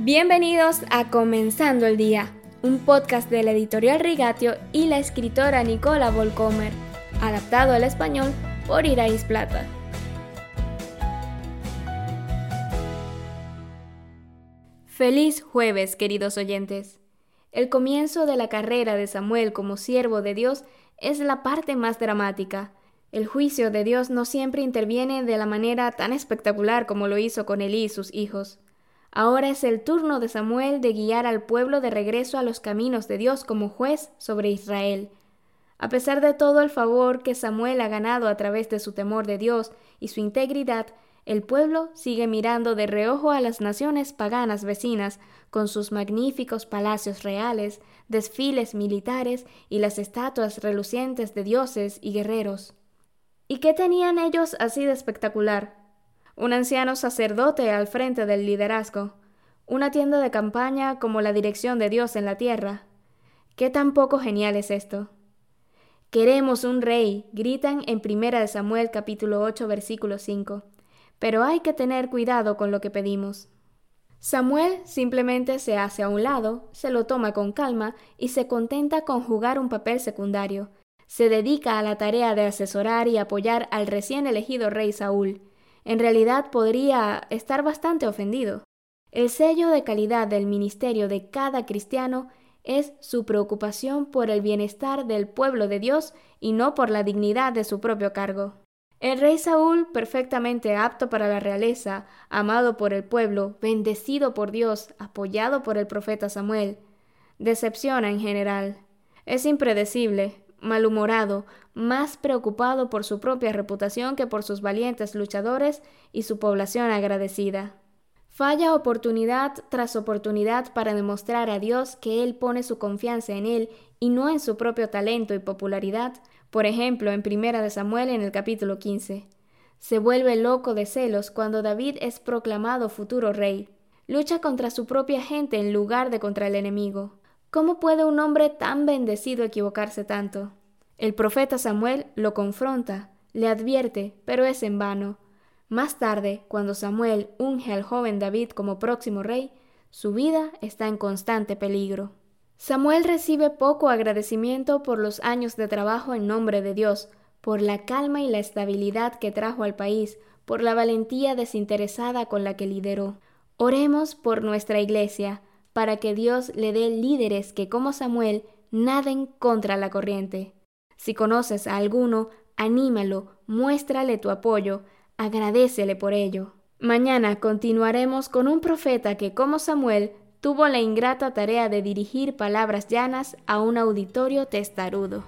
Bienvenidos a Comenzando el Día, un podcast de la editorial Rigatio y la escritora Nicola Volcomer, adaptado al español por Irais Plata. Feliz jueves, queridos oyentes. El comienzo de la carrera de Samuel como siervo de Dios es la parte más dramática. El juicio de Dios no siempre interviene de la manera tan espectacular como lo hizo con Elí y sus hijos. Ahora es el turno de Samuel de guiar al pueblo de regreso a los caminos de Dios como juez sobre Israel. A pesar de todo el favor que Samuel ha ganado a través de su temor de Dios y su integridad, el pueblo sigue mirando de reojo a las naciones paganas vecinas, con sus magníficos palacios reales, desfiles militares y las estatuas relucientes de dioses y guerreros. ¿Y qué tenían ellos así de espectacular? Un anciano sacerdote al frente del liderazgo, una tienda de campaña como la dirección de Dios en la tierra. ¿Qué tan poco genial es esto? Queremos un rey, gritan en Primera de Samuel capítulo 8 versículo 5. Pero hay que tener cuidado con lo que pedimos. Samuel simplemente se hace a un lado, se lo toma con calma y se contenta con jugar un papel secundario. Se dedica a la tarea de asesorar y apoyar al recién elegido rey Saúl, en realidad podría estar bastante ofendido. El sello de calidad del ministerio de cada cristiano es su preocupación por el bienestar del pueblo de Dios y no por la dignidad de su propio cargo. El rey Saúl, perfectamente apto para la realeza, amado por el pueblo, bendecido por Dios, apoyado por el profeta Samuel, decepciona en general. Es impredecible, malhumorado, más preocupado por su propia reputación que por sus valientes luchadores y su población agradecida. Falla oportunidad tras oportunidad para demostrar a Dios que Él pone su confianza en Él y no en su propio talento y popularidad, por ejemplo en Primera de Samuel en el capítulo 15. Se vuelve loco de celos cuando David es proclamado futuro rey. Lucha contra su propia gente en lugar de contra el enemigo. ¿Cómo puede un hombre tan bendecido equivocarse tanto? El profeta Samuel lo confronta, le advierte, pero es en vano. Más tarde, cuando Samuel unge al joven David como próximo rey, su vida está en constante peligro. Samuel recibe poco agradecimiento por los años de trabajo en nombre de Dios, por la calma y la estabilidad que trajo al país, por la valentía desinteresada con la que lideró. Oremos por nuestra iglesia, para que Dios le dé líderes que, como Samuel, naden contra la corriente. Si conoces a alguno, anímalo, muéstrale tu apoyo, agradecele por ello. Mañana continuaremos con un profeta que, como Samuel, tuvo la ingrata tarea de dirigir palabras llanas a un auditorio testarudo.